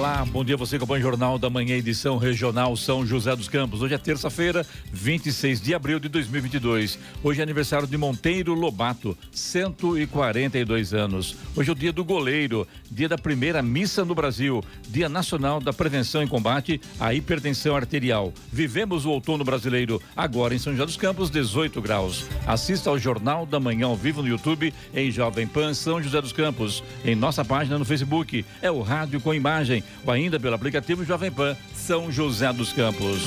Olá, bom dia você acompanha o Jornal da Manhã, edição regional São José dos Campos. Hoje é terça-feira, 26 de abril de 2022. Hoje é aniversário de Monteiro Lobato, 142 anos. Hoje é o dia do goleiro, dia da primeira missa no Brasil, dia nacional da prevenção e combate à hipertensão arterial. Vivemos o outono brasileiro, agora em São José dos Campos, 18 graus. Assista ao Jornal da Manhã ao vivo no YouTube, em Jovem Pan São José dos Campos. Em nossa página no Facebook, é o Rádio com Imagem ou ainda pelo aplicativo Jovem Pan São José dos Campos.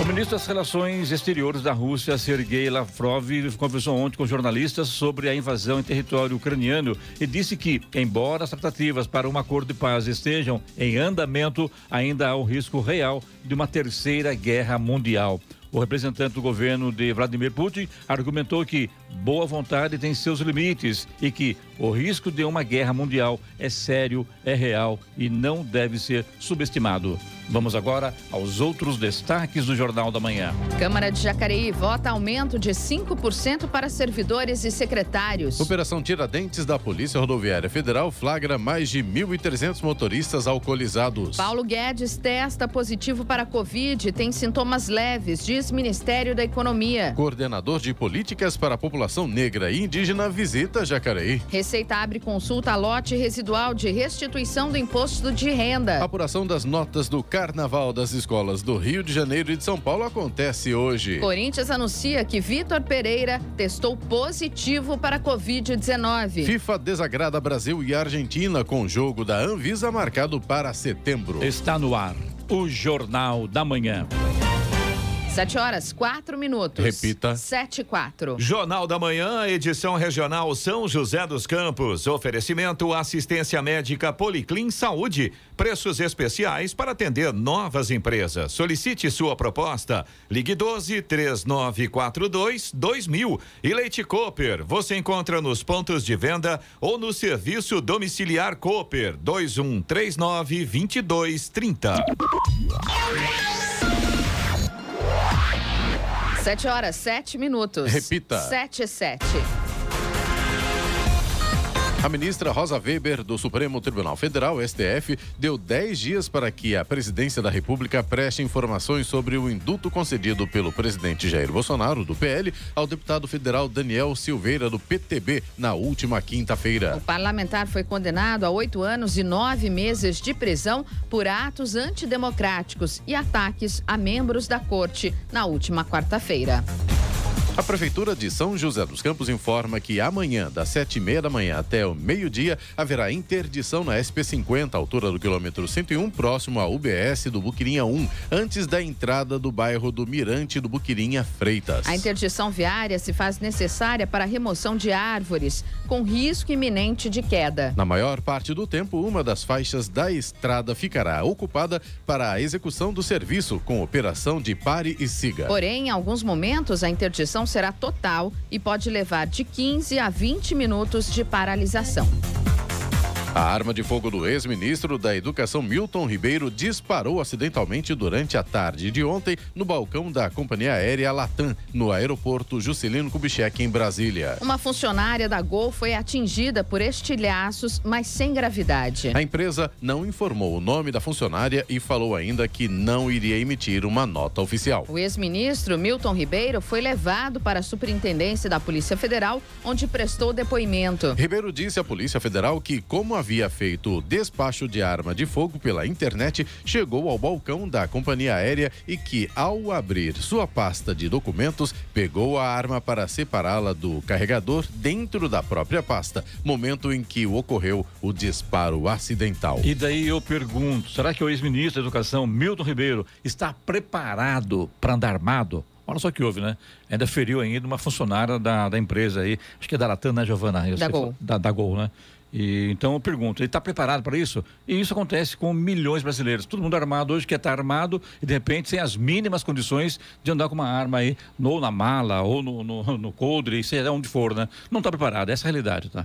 O ministro das Relações Exteriores da Rússia, Sergei Lavrov, conversou ontem com jornalistas sobre a invasão em território ucraniano e disse que, embora as tratativas para um acordo de paz estejam em andamento, ainda há o risco real de uma terceira guerra mundial. O representante do governo de Vladimir Putin argumentou que boa vontade tem seus limites e que o risco de uma guerra mundial é sério, é real e não deve ser subestimado. Vamos agora aos outros destaques do Jornal da Manhã. Câmara de Jacareí vota aumento de 5% para servidores e secretários. Operação Tiradentes da Polícia Rodoviária Federal flagra mais de 1.300 motoristas alcoolizados. Paulo Guedes testa positivo para Covid e tem sintomas leves, diz Ministério da Economia. Coordenador de Políticas para a População Negra e Indígena visita Jacareí. Receita abre consulta a lote residual de restituição do imposto de renda. Apuração das notas do Carnaval das Escolas do Rio de Janeiro e de São Paulo acontece hoje. Corinthians anuncia que Vitor Pereira testou positivo para Covid-19. FIFA desagrada Brasil e Argentina com jogo da Anvisa marcado para setembro. Está no ar o Jornal da Manhã. Sete horas, quatro minutos. Repita. Sete e quatro. Jornal da Manhã, edição regional São José dos Campos. Oferecimento assistência médica Policlin Saúde. Preços especiais para atender novas empresas. Solicite sua proposta. Ligue 12 3942 2000. E Leite Cooper. Você encontra nos pontos de venda ou no serviço domiciliar Cooper 2139 2230. Sete horas, sete minutos. Repita. Sete sete. A ministra Rosa Weber, do Supremo Tribunal Federal, STF, deu 10 dias para que a presidência da República preste informações sobre o induto concedido pelo presidente Jair Bolsonaro, do PL, ao deputado federal Daniel Silveira, do PTB, na última quinta-feira. O parlamentar foi condenado a oito anos e nove meses de prisão por atos antidemocráticos e ataques a membros da corte na última quarta-feira. A Prefeitura de São José dos Campos informa que amanhã, das sete e meia da manhã até o meio-dia, haverá interdição na SP50, altura do quilômetro 101, próximo à UBS do Buquirinha 1, antes da entrada do bairro do Mirante do Buquirinha Freitas. A interdição viária se faz necessária para a remoção de árvores com risco iminente de queda. Na maior parte do tempo, uma das faixas da estrada ficará ocupada para a execução do serviço, com operação de pare e siga. Porém, em alguns momentos, a interdição será total e pode levar de 15 a 20 minutos de paralisação. A arma de fogo do ex-ministro da Educação Milton Ribeiro disparou acidentalmente durante a tarde de ontem no balcão da companhia aérea Latam, no aeroporto Juscelino Kubitschek, em Brasília. Uma funcionária da Gol foi atingida por estilhaços, mas sem gravidade. A empresa não informou o nome da funcionária e falou ainda que não iria emitir uma nota oficial. O ex-ministro Milton Ribeiro foi levado para a Superintendência da Polícia Federal, onde prestou depoimento. Ribeiro disse à Polícia Federal que, como havia feito o despacho de arma de fogo pela internet, chegou ao balcão da companhia aérea e que, ao abrir sua pasta de documentos, pegou a arma para separá-la do carregador dentro da própria pasta, momento em que ocorreu o disparo acidental. E daí eu pergunto: será que o ex-ministro da Educação, Milton Ribeiro, está preparado para andar armado? Olha só que houve, né? Ainda feriu ainda uma funcionária da, da empresa aí, acho que é da Latam, né, Giovana? Eu Da Gol. Da, da Gol, né? E, então eu pergunto, ele está preparado para isso? E isso acontece com milhões de brasileiros. Todo mundo armado hoje quer estar armado e de repente sem as mínimas condições de andar com uma arma aí, ou na mala, ou no, no, no coldre, seja onde for, né? Não está preparado, essa é a realidade, tá?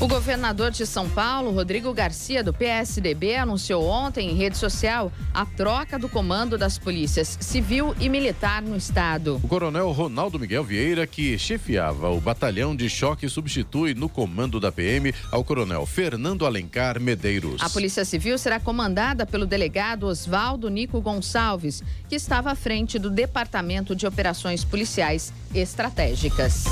O governador de São Paulo, Rodrigo Garcia, do PSDB, anunciou ontem em rede social a troca do comando das polícias civil e militar no estado. O coronel Ronaldo Miguel Vieira, que chefiava o batalhão de choque, substitui no comando da PM ao coronel Fernando Alencar Medeiros. A Polícia Civil será comandada pelo delegado Oswaldo Nico Gonçalves, que estava à frente do Departamento de Operações Policiais Estratégicas.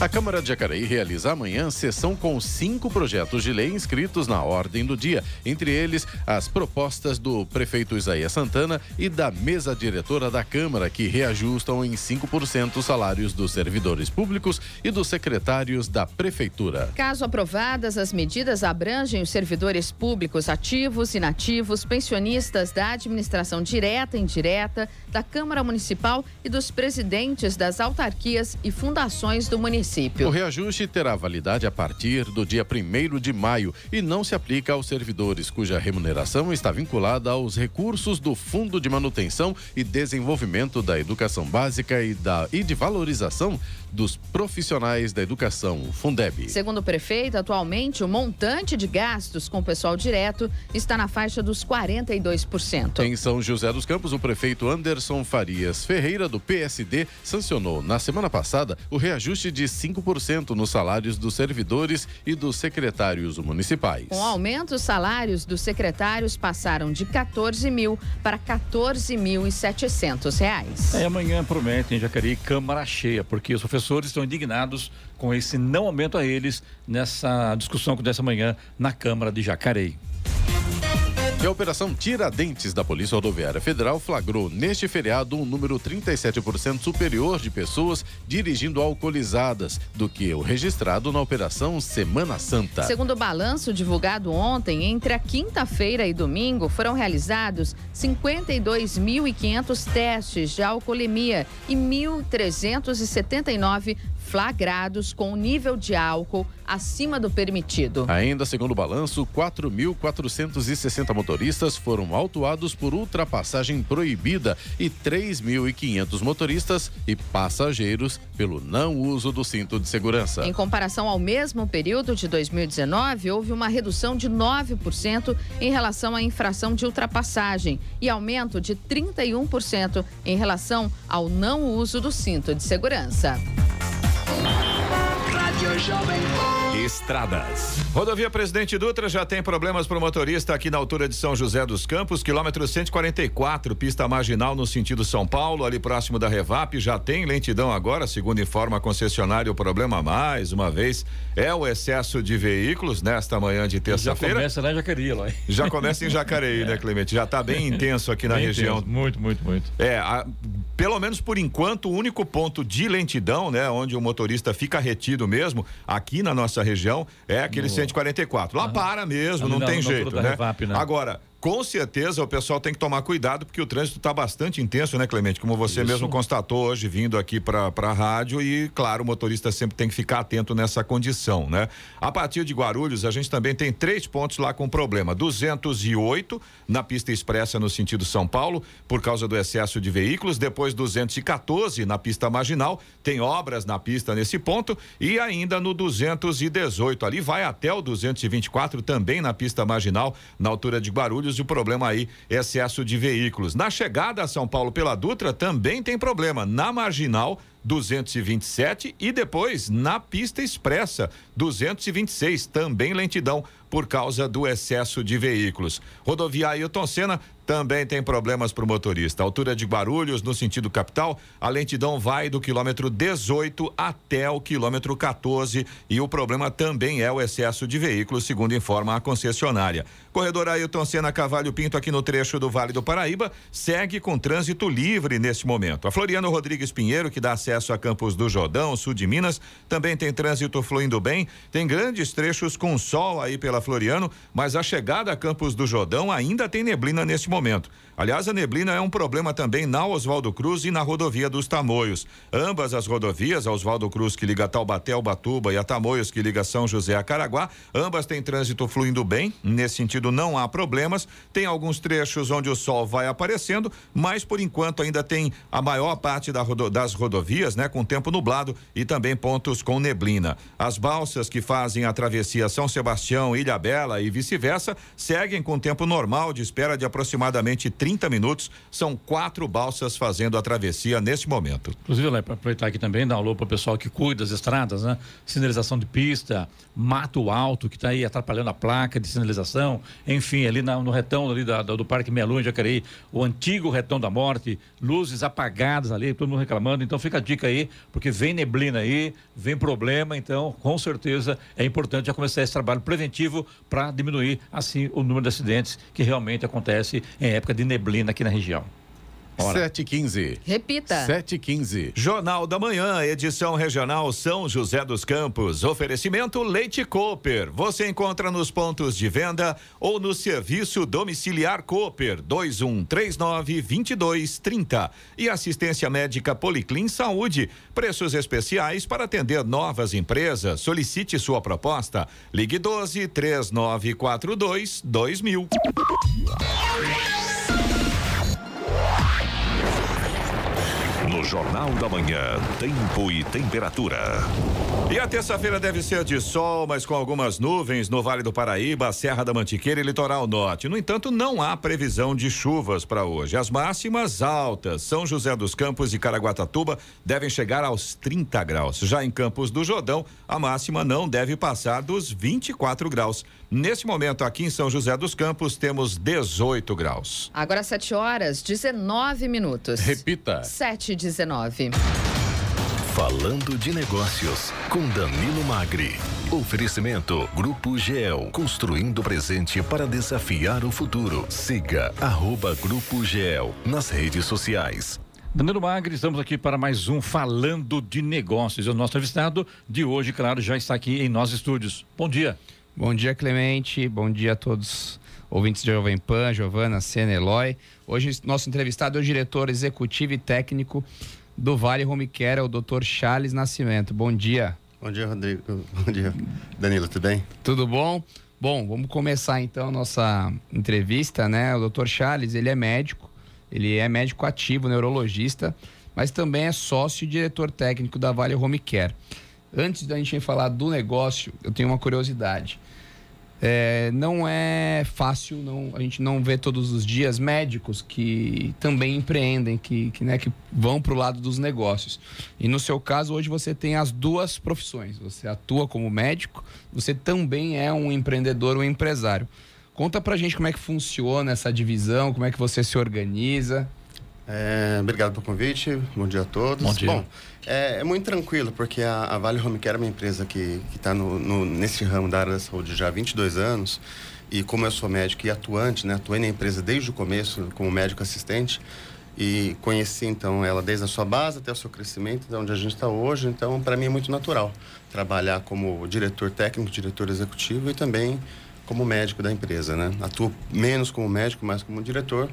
A Câmara de Jacareí realiza amanhã sessão com cinco projetos de lei inscritos na ordem do dia, entre eles as propostas do prefeito Isaías Santana e da mesa diretora da Câmara, que reajustam em 5% os salários dos servidores públicos e dos secretários da Prefeitura. Caso aprovadas, as medidas abrangem os servidores públicos ativos, inativos, pensionistas da administração direta e indireta, da Câmara Municipal e dos presidentes das autarquias e fundações do município município. O reajuste terá validade a partir do dia 1 de maio e não se aplica aos servidores cuja remuneração está vinculada aos recursos do Fundo de Manutenção e Desenvolvimento da Educação Básica e, da, e de Valorização dos Profissionais da Educação, Fundeb. Segundo o prefeito, atualmente o montante de gastos com o pessoal direto está na faixa dos 42%. Em São José dos Campos, o prefeito Anderson Farias Ferreira, do PSD, sancionou na semana passada o reajuste de 5% nos salários dos servidores e dos secretários municipais. Com aumento, os salários dos secretários passaram de 14 mil para 14.700 reais. É, amanhã promete em Jacareí Câmara cheia, porque os professores estão indignados com esse não aumento a eles nessa discussão que dessa manhã na Câmara de Jacareí. E a Operação Tiradentes da Polícia Rodoviária Federal flagrou neste feriado um número 37% superior de pessoas dirigindo alcoolizadas do que o registrado na Operação Semana Santa. Segundo o balanço divulgado ontem, entre a quinta-feira e domingo foram realizados 52.500 testes de alcoolemia e 1.379 flagrados com nível de álcool acima do permitido. Ainda segundo o balanço, 4.460 motoristas foram autuados por ultrapassagem proibida e 3.500 motoristas e passageiros pelo não uso do cinto de segurança. Em comparação ao mesmo período de 2019, houve uma redução de 9% em relação à infração de ultrapassagem e aumento de 31% em relação ao não uso do cinto de segurança. Rádio Jovem Estradas. Rodovia Presidente Dutra já tem problemas para o motorista aqui na altura de São José dos Campos, quilômetro 144, pista marginal no sentido São Paulo, ali próximo da Revap. Já tem lentidão agora, segundo informa a concessionária. O problema, mais uma vez, é o excesso de veículos nesta manhã de terça-feira. Já começa lá em Jacareí, lá. Já começa em Jacareí, é. né, Clemente? Já está bem intenso aqui na bem região. Intenso. Muito, muito, muito. É, a, pelo menos por enquanto, o único ponto de lentidão, né, onde o motorista fica retido mesmo, aqui na nossa região, é aquele no... 144. Lá ah, para mesmo, não, não tem jeito, né? Revap, né? Agora, com certeza o pessoal tem que tomar cuidado porque o trânsito está bastante intenso, né, Clemente? Como você Isso. mesmo constatou hoje vindo aqui para a rádio e, claro, o motorista sempre tem que ficar atento nessa condição, né? A partir de Guarulhos, a gente também tem três pontos lá com problema: 208 na pista expressa no sentido São Paulo, por causa do excesso de veículos, depois 214 na pista marginal, tem obras na pista nesse ponto, e ainda no 218 ali vai até o 224 também na pista marginal, na altura de Guarulhos e o problema aí é excesso de veículos. Na chegada a São Paulo pela Dutra também tem problema. Na marginal 227 e depois na pista expressa 226, também lentidão por causa do excesso de veículos. Rodovia Ailton Senna também tem problemas para o motorista. Altura de Guarulhos, no sentido capital, a lentidão vai do quilômetro 18 até o quilômetro 14 e o problema também é o excesso de veículos, segundo informa a concessionária. Corredor Ailton Senna Cavalho Pinto, aqui no trecho do Vale do Paraíba, segue com trânsito livre neste momento. A Floriano Rodrigues Pinheiro, que dá acesso a Campos do Jordão, sul de Minas, também tem trânsito fluindo bem. Tem grandes trechos com sol aí pela Floriano, mas a chegada a Campos do Jordão ainda tem neblina neste momento. Aliás, a neblina é um problema também na Oswaldo Cruz e na rodovia dos Tamoios. Ambas as rodovias, a Oswaldo Cruz que liga Taubaté ao Batuba e a Tamoios que liga São José a Caraguá, ambas têm trânsito fluindo bem. Nesse sentido, não há problemas. Tem alguns trechos onde o sol vai aparecendo, mas por enquanto ainda tem a maior parte da rodo, das rodovias, né, com tempo nublado e também pontos com neblina. As balsas que fazem a travessia São Sebastião, Ilha Bela e vice-versa seguem com tempo normal de espera de aproximadamente 30 30 minutos. São quatro balsas fazendo a travessia neste momento. Inclusive, para aproveitar aqui também, dar um alô para o pessoal que cuida das estradas, né? Sinalização de pista, mato alto que está aí atrapalhando a placa de sinalização, enfim, ali na, no retão ali da, do Parque Meia Lua, em Jacareí, o antigo retão da morte, luzes apagadas ali, todo mundo reclamando. Então fica a dica aí, porque vem neblina aí, vem problema, então com certeza é importante já começar esse trabalho preventivo para diminuir assim o número de acidentes que realmente acontece em época de neblina aqui na região. Sete quinze. Repita. Sete quinze. Jornal da Manhã, edição regional São José dos Campos. Oferecimento Leite Cooper. Você encontra nos pontos de venda ou no serviço domiciliar Cooper 2139 2230. E assistência médica Policlin Saúde. Preços especiais para atender novas empresas. Solicite sua proposta. Ligue 12 3942 2000. Yeah. No Jornal da Manhã, tempo e temperatura. E a terça-feira deve ser de sol, mas com algumas nuvens no Vale do Paraíba, Serra da Mantiqueira e Litoral Norte. No entanto, não há previsão de chuvas para hoje. As máximas altas, São José dos Campos e Caraguatatuba devem chegar aos 30 graus. Já em Campos do Jordão, a máxima não deve passar dos 24 graus. Nesse momento, aqui em São José dos Campos, temos 18 graus. Agora 7 horas, 19 minutos. Repita. 7 19. Falando de negócios, com Danilo Magri. Oferecimento Grupo GEL, construindo o presente para desafiar o futuro. Siga arroba Grupo GEL nas redes sociais. Danilo Magri, estamos aqui para mais um Falando de Negócios. O nosso entrevistado de hoje, claro, já está aqui em nossos estúdios. Bom dia. Bom dia, Clemente. Bom dia a todos ouvintes de Jovem Pan, Giovana, Sena, Eloy. Hoje, nosso entrevistado é o diretor executivo e técnico do Vale Home Care, o Dr. Charles Nascimento. Bom dia. Bom dia, Rodrigo. Bom dia, Danilo, tudo bem? Tudo bom? Bom, vamos começar então a nossa entrevista, né? O Dr. Charles, ele é médico, ele é médico ativo, neurologista, mas também é sócio e diretor técnico da Vale Home Care. Antes da gente falar do negócio, eu tenho uma curiosidade. É, não é fácil, não, a gente não vê todos os dias médicos que também empreendem, que, que, né, que vão para o lado dos negócios. E no seu caso, hoje você tem as duas profissões. Você atua como médico, você também é um empreendedor, um empresário. Conta pra gente como é que funciona essa divisão, como é que você se organiza. É, obrigado pelo convite, bom dia a todos. Bom dia. Bom, é, é muito tranquilo, porque a, a, Vale Home Care é uma empresa que está no, no, nesse ramo da área da saúde já há 22 anos. E como eu sou médico e atuante, né, atuei na empresa desde o começo como médico assistente e conheci então ela desde a sua base até o seu crescimento, de onde a gente está hoje. Então, para mim é muito natural trabalhar como diretor técnico, diretor executivo e também como médico da empresa, né? Atuo menos como médico, mais como diretor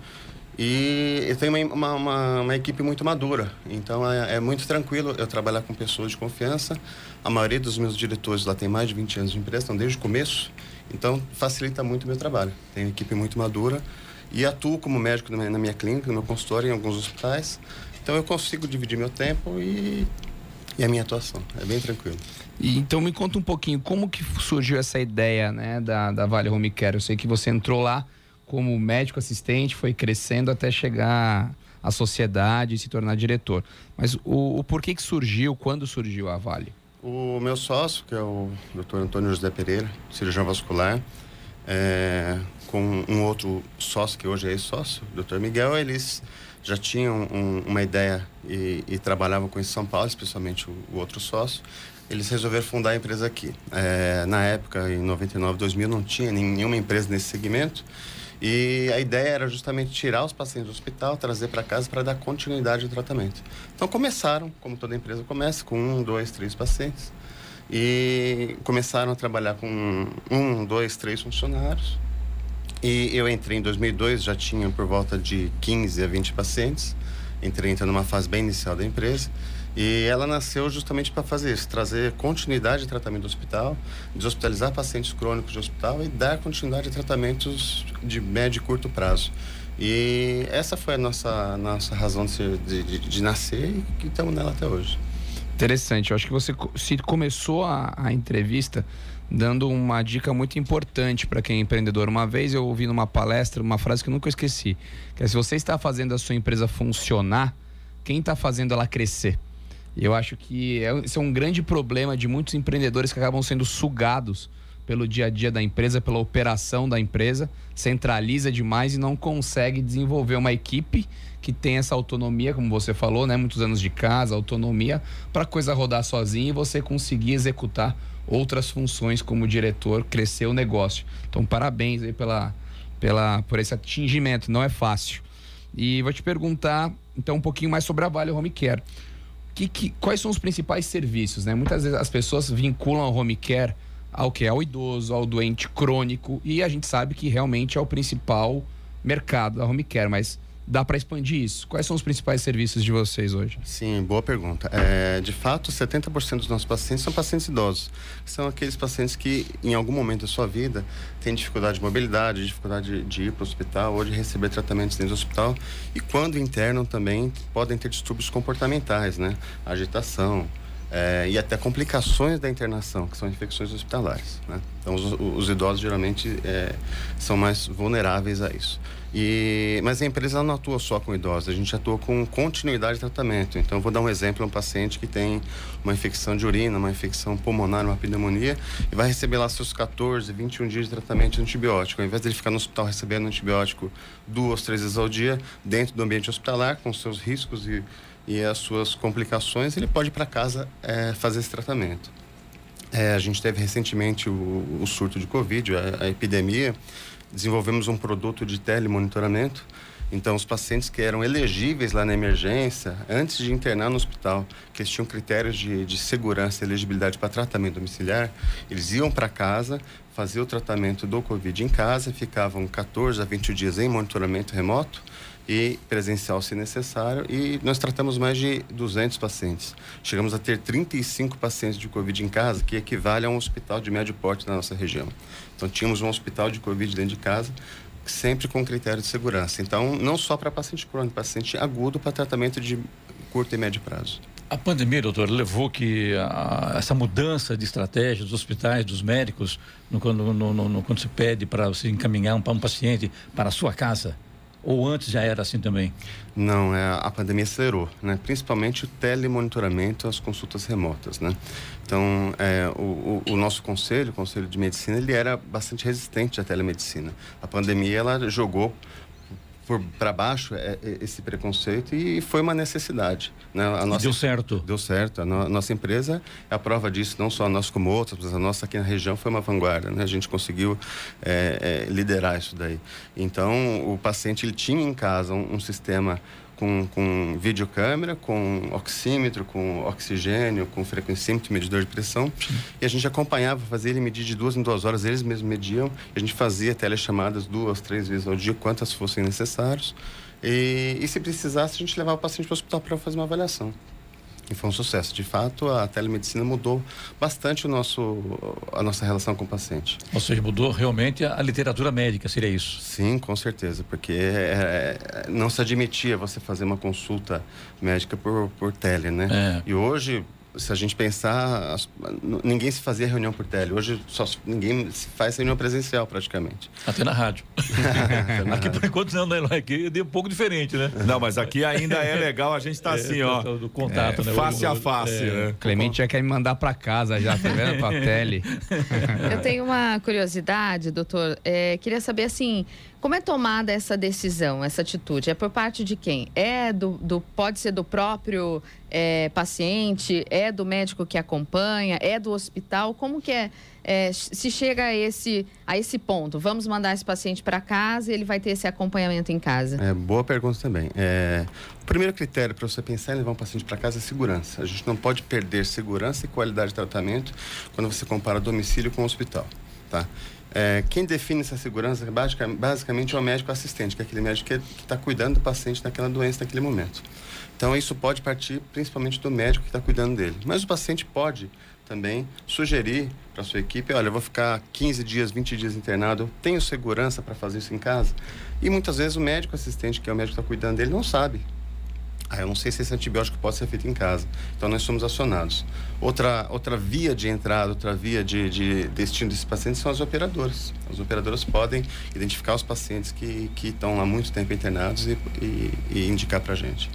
e eu tenho uma, uma, uma, equipe muito madura, então é, é, muito tranquilo eu trabalhar com pessoas de confiança. A maioria dos meus diretores lá tem mais de 20 anos de empresa, estão desde o começo, então facilita muito o meu trabalho. Tenho uma equipe muito madura e atuo como médico na minha, na minha clínica, no meu consultório, em alguns hospitais. Então eu consigo dividir meu tempo e, e a minha atuação. É bem tranquilo. E, então me conta um pouquinho como que surgiu essa ideia né, da, da Vale Home Care. Eu sei que você entrou lá como médico assistente, foi crescendo até chegar à sociedade e se tornar diretor. Mas o, o porquê que surgiu, quando surgiu a Vale? O meu sócio, que é o Dr. Antônio José Pereira, cirurgião vascular, é, com um outro sócio que hoje é ex-sócio, o Dr. Miguel, eles já tinham um, uma ideia e, e, trabalhavam com isso em São Paulo, especialmente o, o, outro sócio. Eles resolveram fundar a empresa aqui. É, na época, em 99, 2000, não tinha nenhuma empresa nesse segmento. E a ideia era justamente tirar os pacientes do hospital, trazer para casa para dar continuidade ao tratamento. Então começaram, como toda empresa começa, com um, dois, três pacientes. E começaram a trabalhar com um, dois, três funcionários. E eu entrei em 2002, já tinha por volta de 15 a 20 pacientes. Entrei então numa fase bem inicial da empresa. E ela nasceu justamente para fazer isso, trazer continuidade de tratamento do hospital, deshospitalizar pacientes crônicos de hospital e dar continuidade a tratamentos de médio e curto prazo. E essa foi a nossa, nossa razão de, de, de nascer e estamos nela até hoje. Interessante. Eu acho que você se começou a, a entrevista dando uma dica muito importante para quem é empreendedor. Uma vez eu ouvi numa palestra uma frase que eu nunca esqueci, que é se você está fazendo a sua empresa funcionar, quem está fazendo ela crescer? Eu acho que é, esse é um grande problema de muitos empreendedores que acabam sendo sugados pelo dia a dia da empresa, pela operação da empresa, centraliza demais e não consegue desenvolver uma equipe que tem essa autonomia, como você falou, né, muitos anos de casa, autonomia para a coisa rodar sozinha e você conseguir executar outras funções como diretor, crescer o negócio. Então, parabéns aí pela, pela, por esse atingimento, não é fácil. E vou te perguntar, então, um pouquinho mais sobre a Vale Home Care que, que, quais são os principais serviços, né? Muitas vezes as pessoas vinculam o home care ao que? Ao idoso, ao doente crônico, e a gente sabe que realmente é o principal mercado da home care, mas dá para expandir isso? Quais são os principais serviços de vocês hoje? Sim, boa pergunta. É, de fato, 70% dos nossos pacientes são pacientes idosos. São aqueles pacientes que, em algum momento da sua vida, têm dificuldade de mobilidade, dificuldade de ir para o hospital ou de receber tratamentos dentro do hospital. E quando internam também, podem ter distúrbios comportamentais, né? Agitação, é, e até complicações da internação, que são infecções hospitalares. Né? Então, os, os idosos geralmente é, são mais vulneráveis a isso. E, mas a empresa não atua só com idosos, a gente atua com continuidade de tratamento. Então, vou dar um exemplo: um paciente que tem uma infecção de urina, uma infecção pulmonar, uma pneumonia, e vai receber lá seus 14, 21 dias de tratamento de antibiótico. Ao invés de ele ficar no hospital recebendo antibiótico duas, três vezes ao dia, dentro do ambiente hospitalar, com seus riscos e, e as suas complicações, ele pode ir para casa é, fazer esse tratamento. É, a gente teve recentemente o, o surto de Covid, a, a epidemia desenvolvemos um produto de telemonitoramento. Então, os pacientes que eram elegíveis lá na emergência, antes de internar no hospital, que eles tinham critérios de, de segurança e elegibilidade para tratamento domiciliar, eles iam para casa, faziam o tratamento do Covid em casa, ficavam 14 a 20 dias em monitoramento remoto e presencial se necessário. E nós tratamos mais de 200 pacientes. Chegamos a ter 35 pacientes de Covid em casa, que equivale a um hospital de médio porte na nossa região. Então, tínhamos um hospital de Covid dentro de casa, sempre com critério de segurança. Então, não só para paciente crônico, paciente agudo para tratamento de curto e médio prazo. A pandemia, doutor, levou que a, essa mudança de estratégia dos hospitais, dos médicos, no, no, no, quando se pede para você encaminhar um, um paciente para a sua casa, ou antes já era assim também? Não, é, a pandemia acelerou, né? principalmente o telemonitoramento, as consultas remotas. Né? Então, é, o, o, nosso conselho, o Conselho de Medicina, ele era bastante resistente à telemedicina. A pandemia, ela jogou para baixo é, é, esse preconceito e foi uma necessidade. Né? A nossa, deu certo. Deu certo. A no, nossa empresa é a prova disso, não só a nossa como outras, mas a nossa aqui na região foi uma vanguarda. Né? A gente conseguiu é, é, liderar isso daí. Então, o paciente ele tinha em casa um, um sistema com, com videocâmera, com oxímetro, com oxigênio, com frequencímetro, medidor de pressão. E a gente acompanhava, fazia ele medir de duas em duas horas, eles mesmos mediam. a gente fazia telechamadas duas, três vezes ao dia, quantas fossem necessárias. E, e se precisasse, a gente levava o paciente para o hospital para fazer uma avaliação. E foi um sucesso. De fato, a telemedicina mudou bastante o nosso, a nossa relação com o paciente. Ou seja, mudou realmente a, literatura médica, seria isso? Sim, com certeza. Porque é, é, não se admitia você fazer uma consulta médica por, por tele, né? É. E hoje, se a gente pensar, ninguém se fazia reunião por tele. Hoje só ninguém se faz reunião presencial praticamente. Até na rádio. aqui por enquanto não, né? Aqui é um pouco diferente, né? Não, mas aqui ainda é legal, a gente está é, assim, ó. Do contato, é, né? Face a face, é. né? Clemente já quer me mandar para casa já, tá vendo? Pra tele. Eu tenho uma curiosidade, doutor. É, queria saber assim, como é tomada essa decisão, essa atitude? É por parte de quem? É do, do pode ser do próprio é, paciente? É do médico que acompanha? É do hospital? Como que é, é se chega a esse, a esse ponto? Vamos mandar esse paciente para casa e ele vai ter esse acompanhamento em casa? É, boa pergunta também. É, o primeiro critério para você pensar em levar um paciente para casa é segurança. A gente não pode perder segurança e qualidade de tratamento quando você compara domicílio com hospital. Tá? É, quem define essa segurança é basicamente é o médico assistente, que é aquele médico que está cuidando do paciente naquela doença naquele momento. Então, isso pode partir principalmente do médico que está cuidando dele. Mas o paciente pode também sugerir para sua equipe, olha, eu vou ficar 15 dias, 20 dias internado, eu tenho segurança para fazer isso em casa? E muitas vezes o médico assistente, que é o médico que está cuidando dele, não sabe. Ah, eu não sei se esse antibiótico pode ser feito em casa. Então, nós somos acionados. Outra, outra via de entrada, outra via de, de destino desses pacientes são as operadoras. As operadoras podem identificar os pacientes que, que estão há muito tempo internados e, e, e indicar para a gente.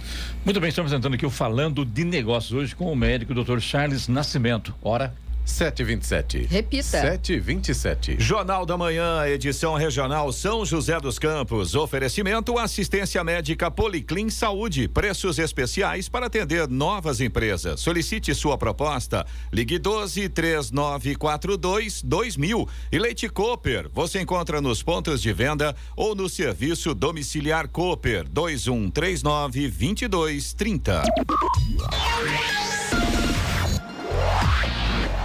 Muito bem, estamos entrando aqui o Falando de Negócios hoje com o médico Dr. Charles Nascimento. Hora 727. Repita. 727. Jornal da Manhã, edição regional São José dos Campos. Oferecimento assistência médica Policlin Saúde. Preços especiais para atender novas empresas. Solicite sua proposta. Ligue 12 3942 2000. E Leite Cooper. Você encontra nos pontos de venda ou no serviço domiciliar Cooper 2139 2230.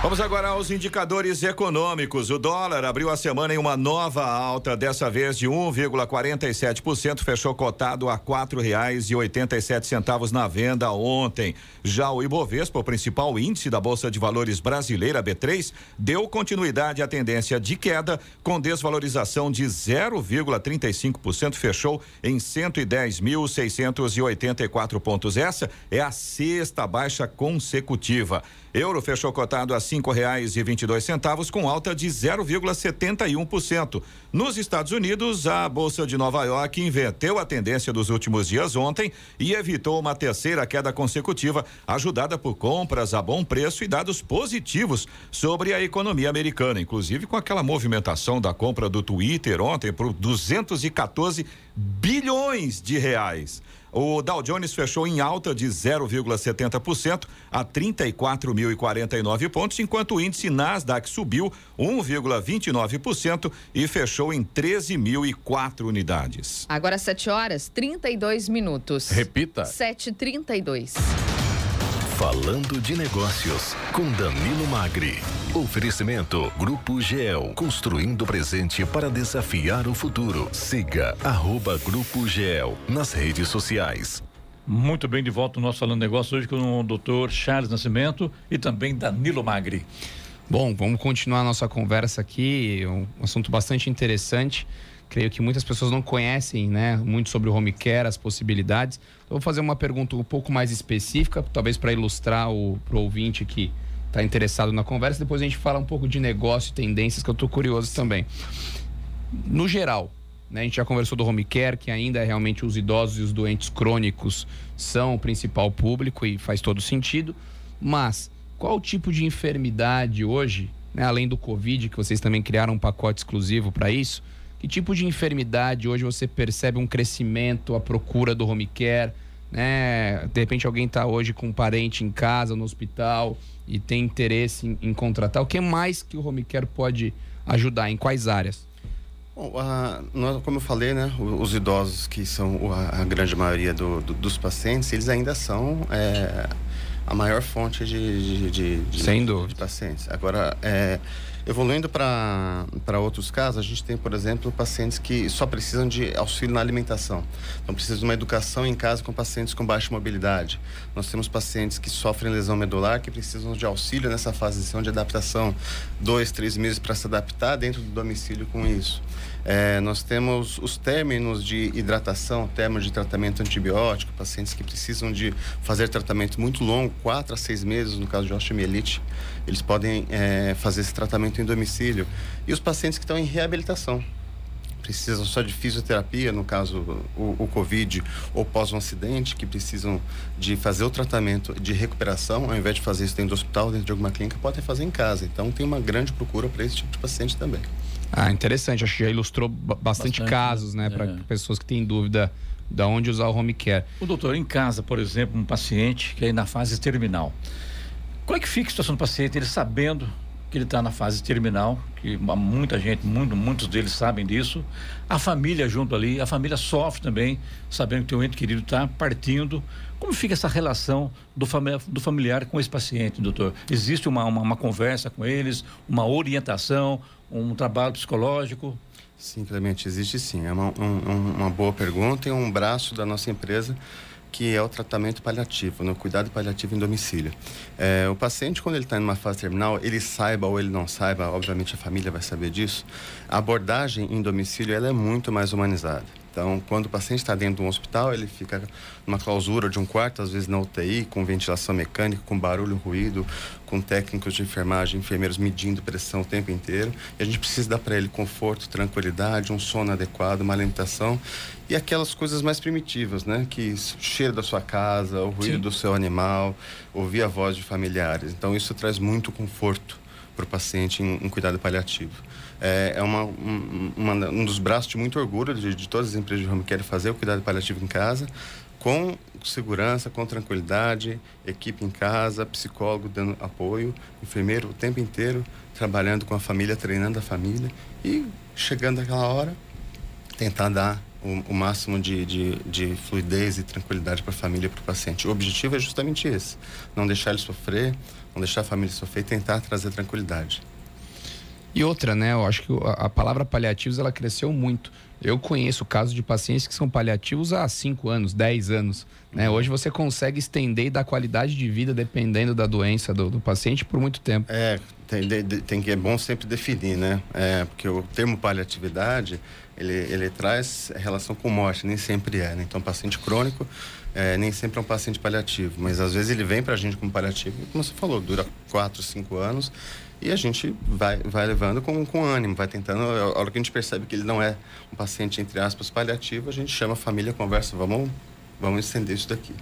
Vamos agora aos indicadores econômicos. O dólar abriu a semana em uma nova alta, dessa vez de 1,47%, fechou cotado a quatro reais e oitenta e sete centavos na venda ontem. Já o Ibovespa, o principal índice da Bolsa de Valores brasileira B3, deu continuidade à tendência de queda, com desvalorização de 0,35%, fechou em 110.684 pontos. Essa é a sexta baixa consecutiva. Euro fechou cotado a cinco reais e vinte e dois centavos com alta de 0,71%. Nos Estados Unidos, a Bolsa de Nova York inverteu a tendência dos últimos dias ontem e evitou uma terceira queda consecutiva, ajudada por compras a bom preço e dados positivos sobre a economia americana, inclusive com aquela movimentação da compra do Twitter ontem por 214 bilhões de reais. O Dow Jones fechou em alta de 0,70% a 34.049 pontos, enquanto o índice Nasdaq subiu 1,29% e fechou em 13.004 unidades. Agora 7 horas 32 minutos. Repita. 7h32. Falando de Negócios, com Danilo Magri. Oferecimento Grupo GEL, construindo o presente para desafiar o futuro. Siga arroba Grupo GEL nas redes sociais. Muito bem, de volta o nosso Falando de Negócios hoje com o doutor Charles Nascimento e também Danilo Magri. Bom, vamos continuar a nossa conversa aqui, um assunto bastante interessante. Creio que muitas pessoas não conhecem né, muito sobre o home care, as possibilidades. Vou fazer uma pergunta um pouco mais específica, talvez para ilustrar o pro ouvinte que está interessado na conversa. Depois a gente fala um pouco de negócio e tendências, que eu estou curioso também. No geral, né, a gente já conversou do home care, que ainda realmente os idosos e os doentes crônicos são o principal público e faz todo sentido. Mas qual tipo de enfermidade hoje, né, além do Covid, que vocês também criaram um pacote exclusivo para isso? Que tipo de enfermidade hoje você percebe um crescimento, a procura do home care? Né? De repente alguém está hoje com um parente em casa, no hospital e tem interesse em, em, contratar. O que mais que o home care pode ajudar? Em quais áreas? Bom, a, nós, como eu falei, né, os idosos que são a, grande maioria do, do, dos pacientes, eles ainda são é, a maior fonte de, de, de, de, Sem dúvida. de pacientes. Agora, é, Evoluindo para outros casos, a gente tem, por exemplo, pacientes que só precisam de auxílio na alimentação. Então, precisam de uma educação em casa com pacientes com baixa mobilidade. Nós temos pacientes que sofrem lesão medular, que precisam de auxílio nessa fase de adaptação, dois, três meses para se adaptar dentro do domicílio com isso. É, nós temos os términos de hidratação, términos de tratamento antibiótico, pacientes que precisam de fazer tratamento muito longo, quatro a seis meses, no caso de osteomielite, eles podem é, fazer esse tratamento em domicílio. E os pacientes que estão em reabilitação, precisam só de fisioterapia, no caso o, o Covid, ou pós um acidente, que precisam de fazer o tratamento de recuperação, ao invés de fazer isso dentro do hospital, dentro de alguma clínica, podem fazer em casa. Então tem uma grande procura para esse tipo de paciente também. Ah, interessante. Acho que já ilustrou bastante, bastante casos, né, para é. pessoas que têm dúvida de onde usar o home care. O doutor, em casa, por exemplo, um paciente que é na fase terminal. Como é que fica a situação do paciente, ele sabendo que ele está na fase terminal, que muita gente, muito, muitos deles sabem disso. A família junto ali, a família sofre também, sabendo que o ente querido está partindo. Como fica essa relação do, familiar, do familiar com esse paciente, doutor? Existe uma, uma, uma, conversa com eles, uma orientação, um trabalho psicológico? Sim, Clemente, existe sim. É uma, um, uma boa pergunta e um braço da nossa empresa que é o tratamento paliativo, no né? cuidado paliativo em domicílio. É, o paciente, quando ele está em uma fase terminal, ele saiba ou ele não saiba, obviamente a família vai saber disso, a abordagem em domicílio ela é muito mais humanizada. Então, quando o paciente está dentro de um hospital, ele fica numa clausura de um quarto, às vezes na UTI, com ventilação mecânica, com barulho, ruído, com técnicos de enfermagem, enfermeiros medindo pressão o tempo inteiro. E a gente precisa dar para ele conforto, tranquilidade, um sono adequado, uma alimentação e aquelas coisas mais primitivas, né? Que cheiro da sua casa, o ruído Sim. do seu animal, ouvir a voz de familiares. Então, isso traz muito conforto para o paciente em, em cuidado paliativo é, é uma, um, uma, um dos braços de muito orgulho de, de todas as empresas de home care fazer o cuidado paliativo em casa, com segurança, com tranquilidade, equipe em casa, psicólogo dando apoio, enfermeiro o tempo inteiro trabalhando com a família, treinando a família e chegando aquela hora, tentar dar o, o máximo de, de, de, fluidez e tranquilidade para a família e para o paciente. O objetivo é justamente esse: não deixar ele sofrer, não deixar a família sofrer e tentar trazer tranquilidade. E outra, né? Eu acho que a, palavra paliativos ela cresceu muito. Eu conheço casos de pacientes que são paliativos há 5 anos, 10 anos. Né? Uhum. Hoje você consegue estender e dar qualidade de vida dependendo da doença do, do paciente por muito tempo. É, tem, tem que é bom sempre definir, né? É, porque o termo paliatividade ele, ele traz relação com morte, nem sempre é. Né? Então, paciente crônico é, nem sempre é um paciente paliativo, mas às vezes ele vem para a gente como paliativo, como você falou, dura 4, 5 anos e a gente vai, vai levando com, com ânimo, vai tentando. A hora que a gente percebe que ele não é um paciente, entre aspas, paliativo, a gente chama a família, conversa, vamos, vamos estender isso daqui.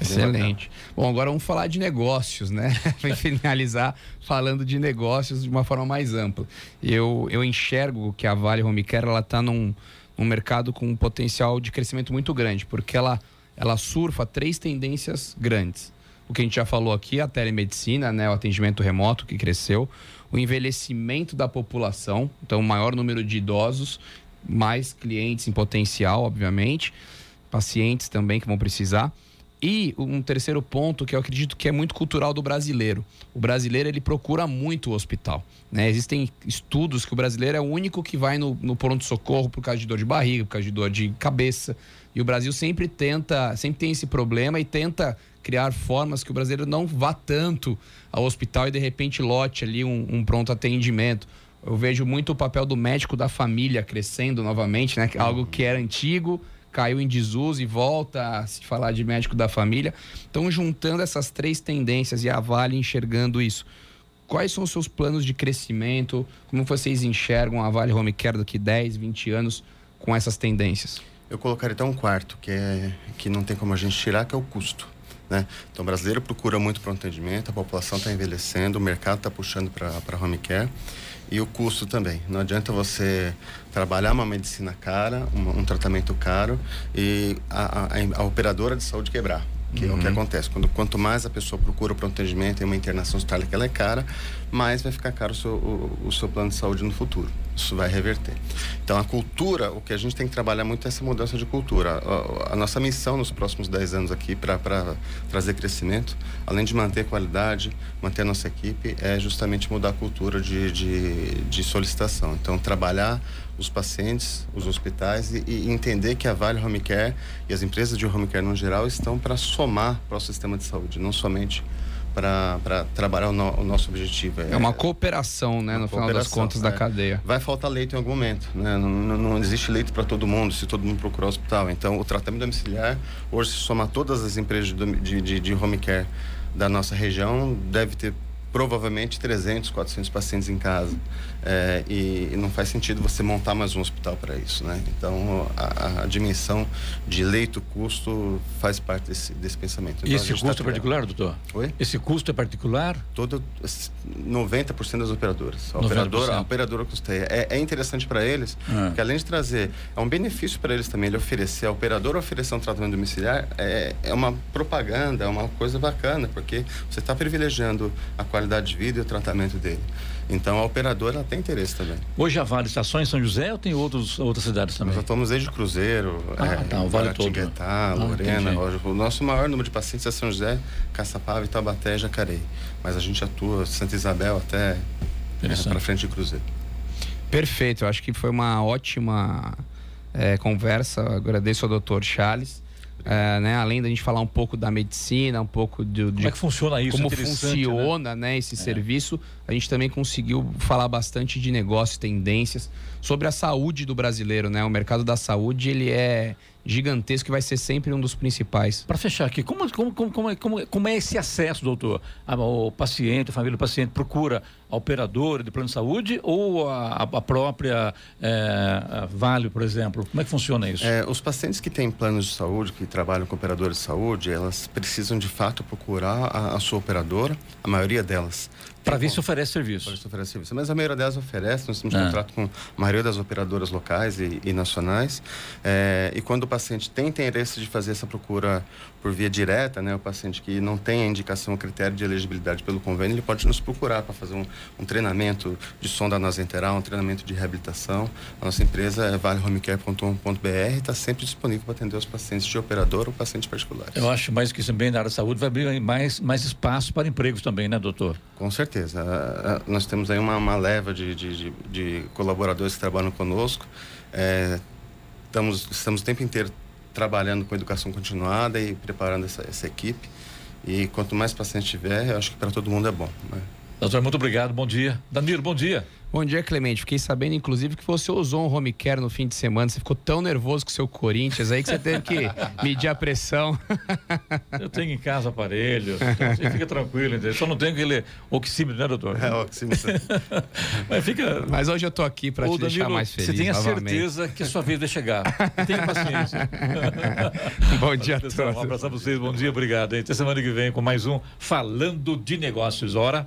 Excelente. Bom, agora vamos falar de negócios, né? Para finalizar falando de negócios de uma forma mais ampla. Eu, eu enxergo que a Vale Home Care está num, num mercado com um potencial de crescimento muito grande, porque ela, ela surfa três tendências grandes o que a gente já falou aqui, a telemedicina, né, o atendimento remoto que cresceu, o envelhecimento da população, então maior número de idosos, mais clientes em potencial, obviamente, pacientes também que vão precisar. E um terceiro ponto que eu acredito que é muito cultural do brasileiro. O brasileiro ele procura muito o hospital. Né? Existem estudos que o brasileiro é o único que vai no, no pronto-socorro por causa de dor de barriga, por causa de dor de cabeça. E o Brasil sempre tenta, sempre tem esse problema e tenta criar formas que o brasileiro não vá tanto ao hospital e de repente lote ali um, um pronto atendimento. Eu vejo muito o papel do médico da família crescendo novamente, né? Algo que era antigo, caiu em desuso e volta a se falar de médico da família. Então, juntando essas três tendências e a Vale enxergando isso, quais são os seus planos de crescimento? Como vocês enxergam a Vale Home Care daqui 10, 20 anos com essas tendências? Eu colocaria até um quarto, que, é, que não tem como a gente tirar, que é o custo. Né? Então, o brasileiro procura muito para o atendimento, a população está envelhecendo, o mercado está puxando para home care e o custo também. Não adianta você trabalhar uma medicina cara, um, um tratamento caro e a, a, a, operadora de saúde quebrar. Que uhum. é o que uhum. acontece. Quando, quanto mais a pessoa procura para um atendimento em uma internação hospitalar que ela é cara, mais vai ficar caro o seu, o, o seu plano de saúde no futuro. Isso vai reverter. Então, a cultura, o que a gente tem que trabalhar muito é essa mudança de cultura. A, a nossa missão nos próximos 10 anos aqui para trazer crescimento, além de manter qualidade, manter a nossa equipe, é justamente mudar a cultura de, de, de solicitação. Então, trabalhar os pacientes, os hospitais e, e, entender que a Vale Home Care e as empresas de home care no geral estão para somar para o sistema de saúde, não somente para trabalhar o, no, o, nosso objetivo. É, é uma cooperação, né, no final das contas, é. da cadeia. Vai faltar leito em algum momento, né? Não, não, não existe leito para todo mundo, se todo mundo procurar o hospital. Então, o tratamento domiciliar, hoje, se somar todas as empresas de, de, de home care da nossa região, deve ter provavelmente 300, 400 pacientes em casa. É, e, e, não faz sentido você montar mais um hospital para isso, né? Então, a, a, dimensão de leito-custo faz parte desse, desse pensamento. Então, e esse tá custo tá é particular, doutor? Oi? Esse custo é particular? Todo, 90% das operadoras. A operadora, a operadora custeia. É, é interessante para eles, ah. porque além de trazer, é um benefício para eles também, ele oferecer, a operadora oferecer um tratamento domiciliar, é, é uma propaganda, é uma coisa bacana, porque você está privilegiando a qualidade de vida e o tratamento dele. Então a operadora tem interesse também. Hoje a Vale está só em São José ou tem outros, outras cidades também? Nós já estamos desde Cruzeiro, ah, é, tá, o Vale todo. Né? Ah, Lorena, ah, o nosso maior número de pacientes é São José, Caçapava, Itabaté e Jacareí. Mas a gente atua Santa Isabel até é, para frente de Cruzeiro. Perfeito, eu acho que foi uma ótima é, conversa. Agradeço ao doutor Charles. É, né, além da gente falar um pouco da medicina, um pouco de, de como é que funciona isso, como funciona né? né esse é. serviço, a gente também conseguiu falar bastante de negócios, tendências sobre a saúde do brasileiro, né? O mercado da saúde ele é gigantesco que vai ser sempre um dos principais. Para fechar aqui, como, como, como, como, é, como, como é esse acesso, doutor? O paciente, a família do paciente procura a operadora de plano de saúde ou a, a própria é, a Vale, por exemplo? Como é que funciona isso? É, os pacientes que têm planos de saúde, que trabalham com operadores de saúde, elas precisam de fato procurar a, a sua operadora, a maioria delas. Para ver se oferece serviço. Para ver se oferece serviço. Mas a maioria delas oferece, nós temos ah. contrato com a maioria das operadoras locais e, e nacionais. É, e quando o paciente tem interesse de fazer essa procura por via direta, né, o paciente que não tem a indicação, o critério de elegibilidade pelo convênio, ele pode nos procurar para fazer um, um, treinamento de sonda nasoenteral, um treinamento de reabilitação. A nossa empresa é valehomecare.com.br e está sempre disponível para atender os pacientes de operador ou pacientes particulares. Eu acho mais que isso bem na área da saúde vai abrir mais, mais espaço para empregos também, né, doutor? Com certeza. Nós temos aí uma, uma leva de, de, de, de, colaboradores que trabalham conosco. É, estamos, estamos o tempo inteiro trabalhando com educação continuada e preparando essa, essa equipe. E quanto mais paciente tiver, eu acho que para todo mundo é bom. Né? Doutor, muito obrigado. Bom dia. Danilo, bom dia. Bom dia, Clemente. Fiquei sabendo, inclusive, que você usou um home care no fim de semana. Você ficou tão nervoso com o seu Corinthians aí que você teve que medir a pressão. Eu tenho em casa aparelho. Você fica tranquilo, entendeu? Só não tenho aquele oxímetro, né, doutor? É, oxímetro. Mas, fica... Mas hoje eu tô aqui para te Danilo, deixar mais feliz. Você tem a certeza que a sua vez vai chegar. Tenha paciência. bom dia a todos. Um abraço a vocês. Bom dia, obrigado. Até semana que vem com mais um Falando de Negócios. Hora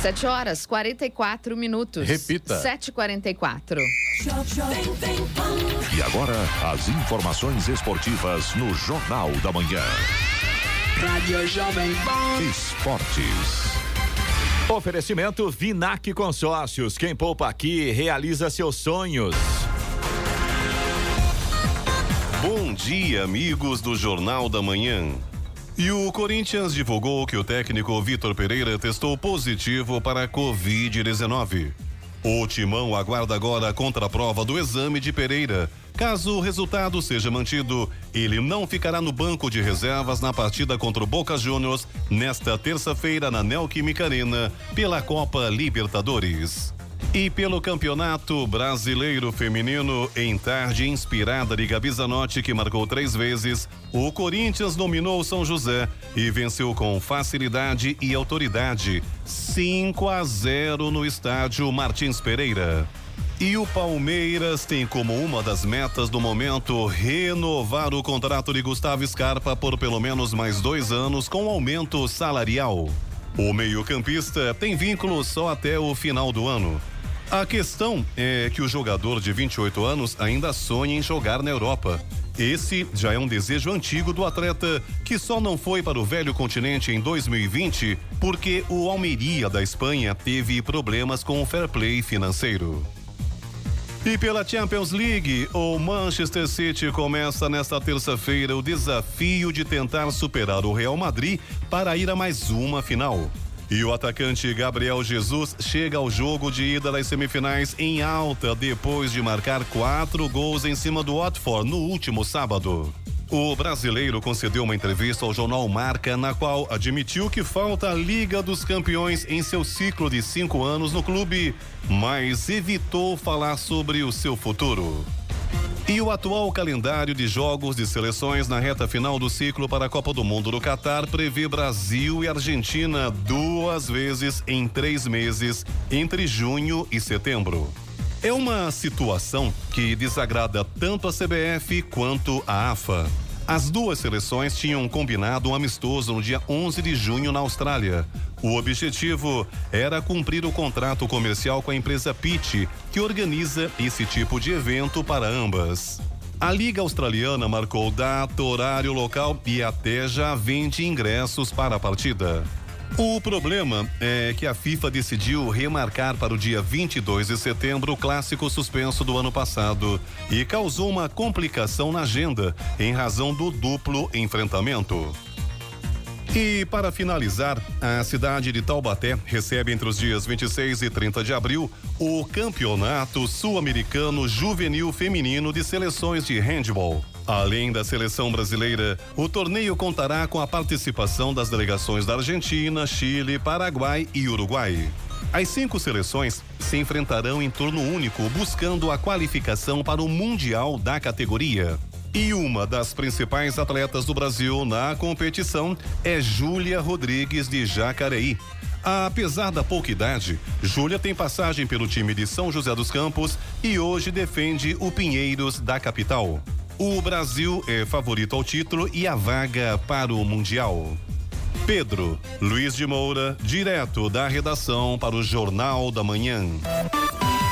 7 horas 44 minutos. Repita. 7h44. E agora, as informações esportivas no Jornal da Manhã. Rádio Jovem Pan. Esportes. Oferecimento Vinac Consórcios. Quem poupa aqui realiza seus sonhos. Bom dia, amigos do Jornal da Manhã. E o Corinthians divulgou que o técnico Vitor Pereira testou positivo para a Covid-19. O Timão aguarda agora a contraprova do exame de Pereira. Caso o resultado seja mantido, ele não ficará no banco de reservas na partida contra o Boca Juniors nesta terça-feira na Neoquímica Arena pela Copa Libertadores. E pelo Campeonato Brasileiro Feminino, em tarde inspirada de Gabi Zanotti, que marcou três vezes, o Corinthians dominou São José e venceu com facilidade e autoridade, 5 a 0 no estádio Martins Pereira. E o Palmeiras tem como uma das metas do momento renovar o contrato de Gustavo Scarpa por pelo menos mais dois anos com aumento salarial. O meio-campista tem vínculo só até o final do ano. A questão é que o jogador de 28 anos ainda sonha em jogar na Europa. Esse já é um desejo antigo do atleta, que só não foi para o velho continente em 2020 porque o Almeria da Espanha teve problemas com o fair play financeiro. E pela Champions League, o Manchester City começa nesta terça-feira o desafio de tentar superar o Real Madrid para ir a mais uma final. E o atacante Gabriel Jesus chega ao jogo de ida das semifinais em alta depois de marcar quatro gols em cima do Watford no último sábado. O brasileiro concedeu uma entrevista ao jornal Marca, na qual admitiu que falta a Liga dos Campeões em seu ciclo de cinco anos no clube, mas evitou falar sobre o seu futuro. E o atual calendário de jogos de seleções na reta final do ciclo para a Copa do Mundo do Catar prevê Brasil e Argentina duas vezes em três meses, entre junho e setembro. É uma situação que desagrada tanto a CBF quanto a AFA. As duas seleções tinham combinado um amistoso no dia 11 de junho na Austrália. O objetivo era cumprir o contrato comercial com a empresa Pitt, que organiza esse tipo de evento para ambas. A Liga Australiana marcou data, horário, local e até já vende ingressos para a partida. O problema é que a FIFA decidiu remarcar para o dia 22 de setembro o clássico suspenso do ano passado e causou uma complicação na agenda em razão do duplo enfrentamento. E para finalizar, a cidade de Taubaté recebe entre os dias 26 e 30 de abril o Campeonato Sul-Americano Juvenil Feminino de Seleções de Handball. Além da seleção brasileira, o torneio contará com a participação das delegações da Argentina, Chile, Paraguai e Uruguai. As cinco seleções se enfrentarão em turno único, buscando a qualificação para o Mundial da categoria. E uma das principais atletas do Brasil na competição é Júlia Rodrigues de Jacareí. Apesar da pouca idade, Júlia tem passagem pelo time de São José dos Campos e hoje defende o Pinheiros da capital. O Brasil é favorito ao título e a vaga para o Mundial. Pedro Luiz de Moura, direto da redação para o Jornal da Manhã.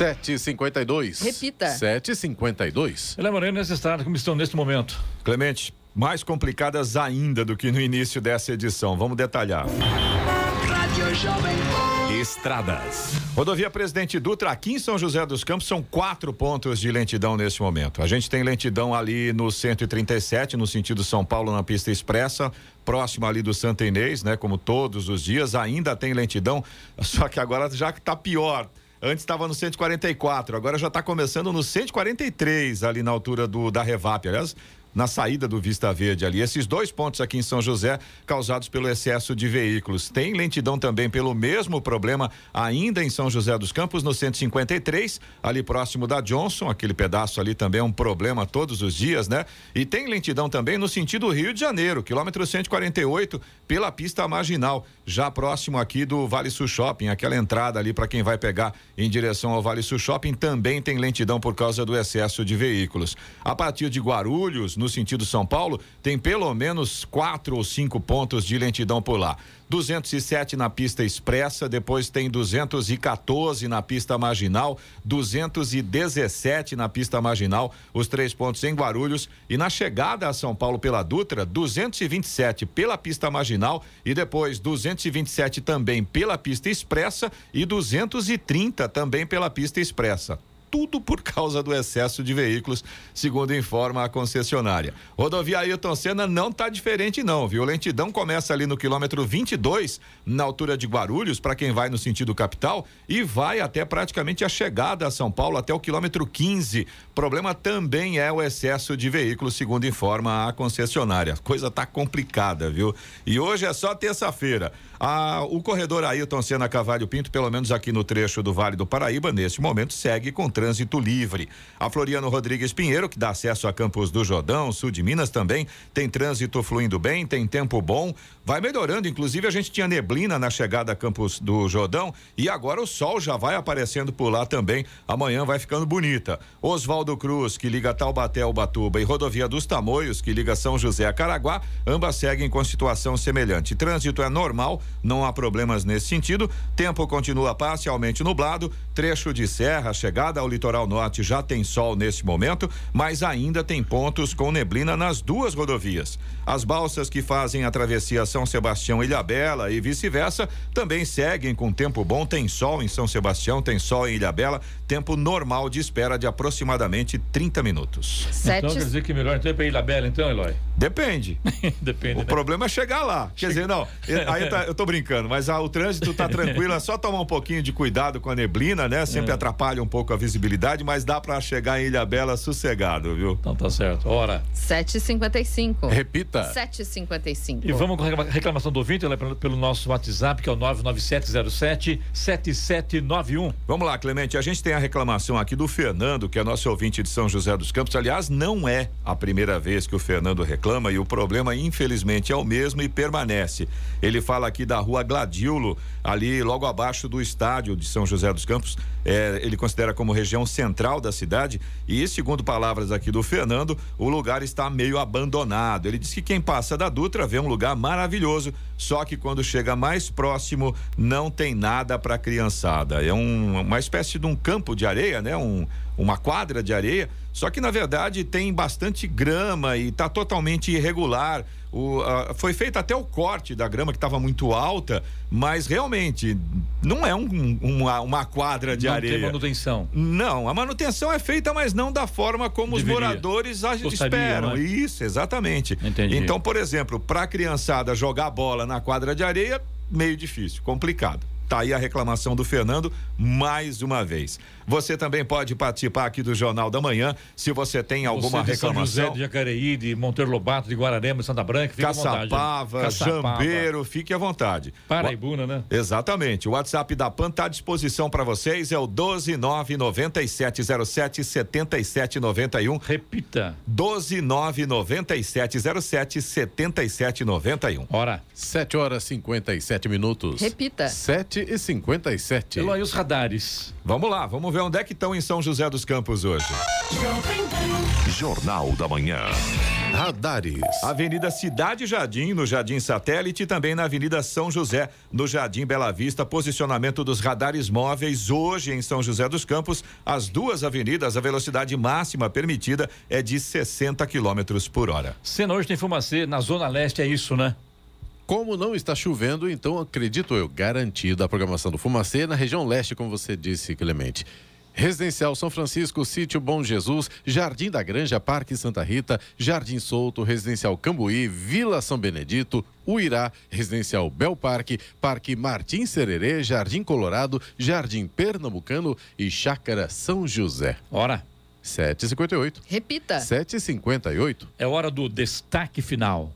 7h52. Repita. 7h52. Lembrando nesse estado como estão neste momento. Clemente, mais complicadas ainda do que no início dessa edição. Vamos detalhar. Rádio Jovem Pan. Estradas. Rodovia Presidente Dutra, aqui em São José dos Campos, são quatro pontos de lentidão neste momento. A gente tem lentidão ali no 137, no sentido São Paulo, na pista expressa, próximo ali do Santa Inês, né? Como todos os dias, ainda tem lentidão, só que agora já está pior. Antes estava no 144, agora já está começando no 143, ali na altura do da Revap. Aliás, na saída do Vista Verde ali. Esses dois pontos aqui em São José causados pelo excesso de veículos. Tem lentidão também pelo mesmo problema ainda em São José dos Campos no 153, ali próximo da Johnson, aquele pedaço ali também é um problema todos os dias, né? E tem lentidão também no sentido Rio de Janeiro, quilômetro 148, pela pista marginal, já próximo aqui do Vale Sul Shopping, aquela entrada ali para quem vai pegar em direção ao Vale Sul Shopping também tem lentidão por causa do excesso de veículos. A partir de Guarulhos, no sentido São Paulo, tem pelo menos quatro ou cinco pontos de lentidão por lá. 207 na pista expressa, depois tem 214 na pista marginal, 217 na pista marginal, os três pontos em Guarulhos. E na chegada a São Paulo pela Dutra, 227 pela pista marginal e depois 227 também pela pista expressa e 230 também pela pista expressa tudo por causa do excesso de veículos, segundo informa a concessionária. Rodovia Ailton Senna não está diferente não, viu? Lentidão começa ali no quilômetro 22, na altura de Guarulhos, para quem vai no sentido capital, e vai até praticamente a chegada a São Paulo, até o quilômetro 15. Problema também é o excesso de veículos, segundo informa a concessionária. Coisa tá complicada, viu? E hoje é só terça-feira. Ah, o corredor Ailton Senna Cavalho Pinto, pelo menos aqui no trecho do Vale do Paraíba, neste momento segue com trânsito livre. A Floriano Rodrigues Pinheiro, que dá acesso a Campos do Jordão, sul de Minas também, tem trânsito fluindo bem, tem tempo bom, vai melhorando. Inclusive, a gente tinha neblina na chegada a Campos do Jordão e agora o sol já vai aparecendo por lá também. Amanhã vai ficando bonita. Oswaldo Cruz, que liga Taubaté ao Batuba, e Rodovia dos Tamoios, que liga São José a Caraguá, ambas seguem com situação semelhante. Trânsito é normal, não há problemas nesse sentido. Tempo continua parcialmente nublado, trecho de serra, chegada ao litoral norte já tem sol nesse momento, mas ainda tem pontos com neblina nas duas rodovias. As balsas que fazem a travessia São Sebastião Ilhabela e vice-versa também seguem com tempo bom. Tem sol em São Sebastião, tem sol em Ilhabela, tempo normal de espera de aproximadamente 30 minutos. Então quer dizer que melhor tempo é Ilhabela, então, Eloy? Depende. Depende. O né? problema é chegar lá. Quer dizer, não, aí tá- eu tô brincando, mas ah, o trânsito tá tranquilo, é só tomar um pouquinho de cuidado com a neblina, né? Sempre É. atrapalha um pouco a visibilidade, mas dá pra chegar em Ilhabela sossegado, viu? Então tá certo. Hora. 7h55. Repita. 7h55. E vamos com a reclama- reclamação do ouvinte Eloy, pelo, pelo nosso WhatsApp, que é o 99707-7791. Vamos lá, Clemente. A gente tem a reclamação aqui do Fernando, que é nosso ouvinte de São José dos Campos. Aliás, não é a primeira vez que o Fernando reclama e o problema, infelizmente, é o mesmo e permanece. Ele fala aqui da rua Gladilo, ali logo abaixo do estádio de São José dos Campos. É, ele considera como região central da cidade e, segundo palavras aqui do Fernando, o lugar está meio abandonado. Ele diz que quem passa da Dutra vê um lugar maravilhoso, só que quando chega mais próximo não tem nada para criançada. É um- uma espécie de um campo de areia, né? Um, uma quadra de areia, só que na verdade tem bastante grama e está totalmente irregular. O, foi feito até o corte da grama que estava muito alta, mas realmente não é um- uma, uma quadra de Não areia. tem manutenção. Não, a manutenção é feita, mas não da forma como os Deveria. moradores a- esperam. não é? Isso, exatamente. Entendi. Então, por exemplo, para a criançada jogar bola na quadra de areia, meio difícil, complicado. Tá aí a reclamação do Fernando mais uma vez. Você também pode participar aqui do Jornal da Manhã, se você tem alguma Você de São José, reclamação. de Jacareí, de Monteiro Lobato, de Guararema, de Santa Branca, fica à vontade. Caçapava, Caçapava. Jambeiro, fique à vontade. Paraibuna, né? Exatamente. O WhatsApp da PAN está à disposição para vocês, é o 1299707 7791. Repita. 1299707 7791. Hora. 7 horas 57 minutos. Repita. 7 e 57. Eloy, os radares. Vamos lá, vamos ver onde é que estão em São José dos Campos hoje. Jornal da Manhã. Radares. Avenida Cidade Jardim, no Jardim Satélite, e também na Avenida São José, no Jardim Bela Vista. Posicionamento dos radares móveis hoje em São José dos Campos. As duas avenidas, a velocidade máxima permitida é de 60 quilômetros por hora. Cena hoje tem fumacê, na Zona Leste é isso, né? Como não está chovendo, então acredito eu, garantido a programação do Fumacê na região leste, como você disse, Clemente. Residencial São Francisco, Sítio Bom Jesus, Jardim da Granja, Parque Santa Rita, Jardim Solto, Residencial Cambuí, Vila São Benedito, Uirá, Residencial Bel Parque, Parque Martim Sererê, Jardim Colorado, Jardim Pernambucano e Chácara São José. Hora. 7h58. Repita. 7h58. É hora do destaque final.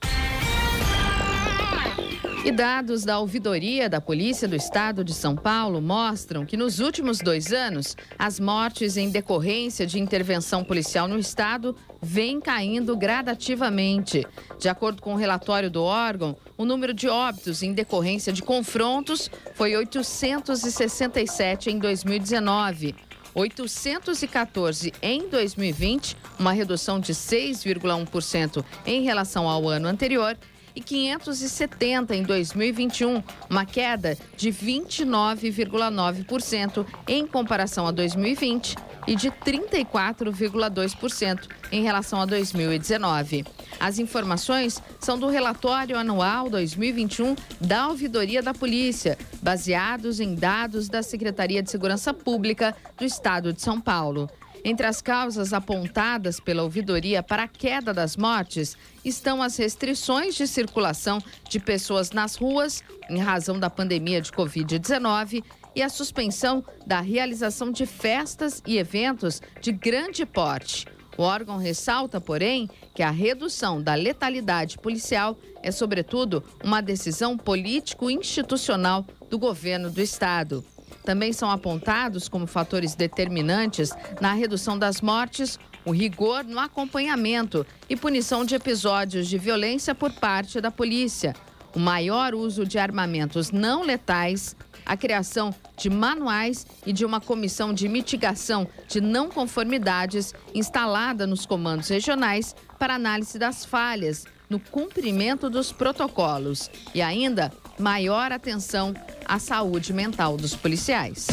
E dados da ouvidoria da Polícia do Estado de São Paulo mostram que nos últimos dois anos, as mortes em decorrência de intervenção policial no Estado vêm caindo gradativamente. De acordo com o relatório do órgão, o número de óbitos em decorrência de confrontos foi 867 em 2019. 814 em 2020, uma redução de 6,1% em relação ao ano anterior, e 570 em 2021, uma queda de 29,9% em comparação a 2020 e de 34,2% em relação a 2019. As informações são do relatório anual 2021 da Ouvidoria da Polícia, baseados em dados da Secretaria de Segurança Pública do Estado de São Paulo. Entre as causas apontadas pela ouvidoria para a queda das mortes estão as restrições de circulação de pessoas nas ruas em razão da pandemia de Covid-19 e a suspensão da realização de festas e eventos de grande porte. O órgão ressalta, porém, que a redução da letalidade policial é, sobretudo, uma decisão político-institucional do governo do Estado. Também são apontados como fatores determinantes na redução das mortes o rigor no acompanhamento e punição de episódios de violência por parte da polícia, o maior uso de armamentos não letais, a criação de manuais e de uma comissão de mitigação de não conformidades instalada nos comandos regionais para análise das falhas no cumprimento dos protocolos. E ainda maior atenção à saúde mental dos policiais.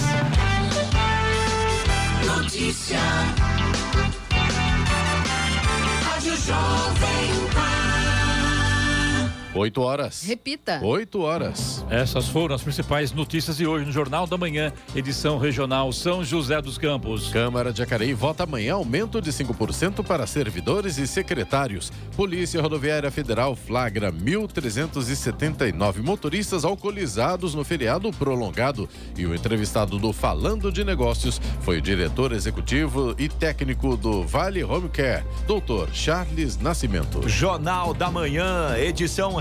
notícia. 8 horas. Repita. 8 horas. Essas foram as principais notícias de hoje no Jornal da Manhã, edição regional São José dos Campos. Câmara de Jacareí vota amanhã aumento de 5% para servidores e secretários. Polícia Rodoviária Federal flagra 1.379 motoristas alcoolizados no feriado prolongado. E o entrevistado do Falando de Negócios foi o diretor executivo e técnico do Vale Home Care, doutor Charles Nascimento. Jornal da Manhã, edição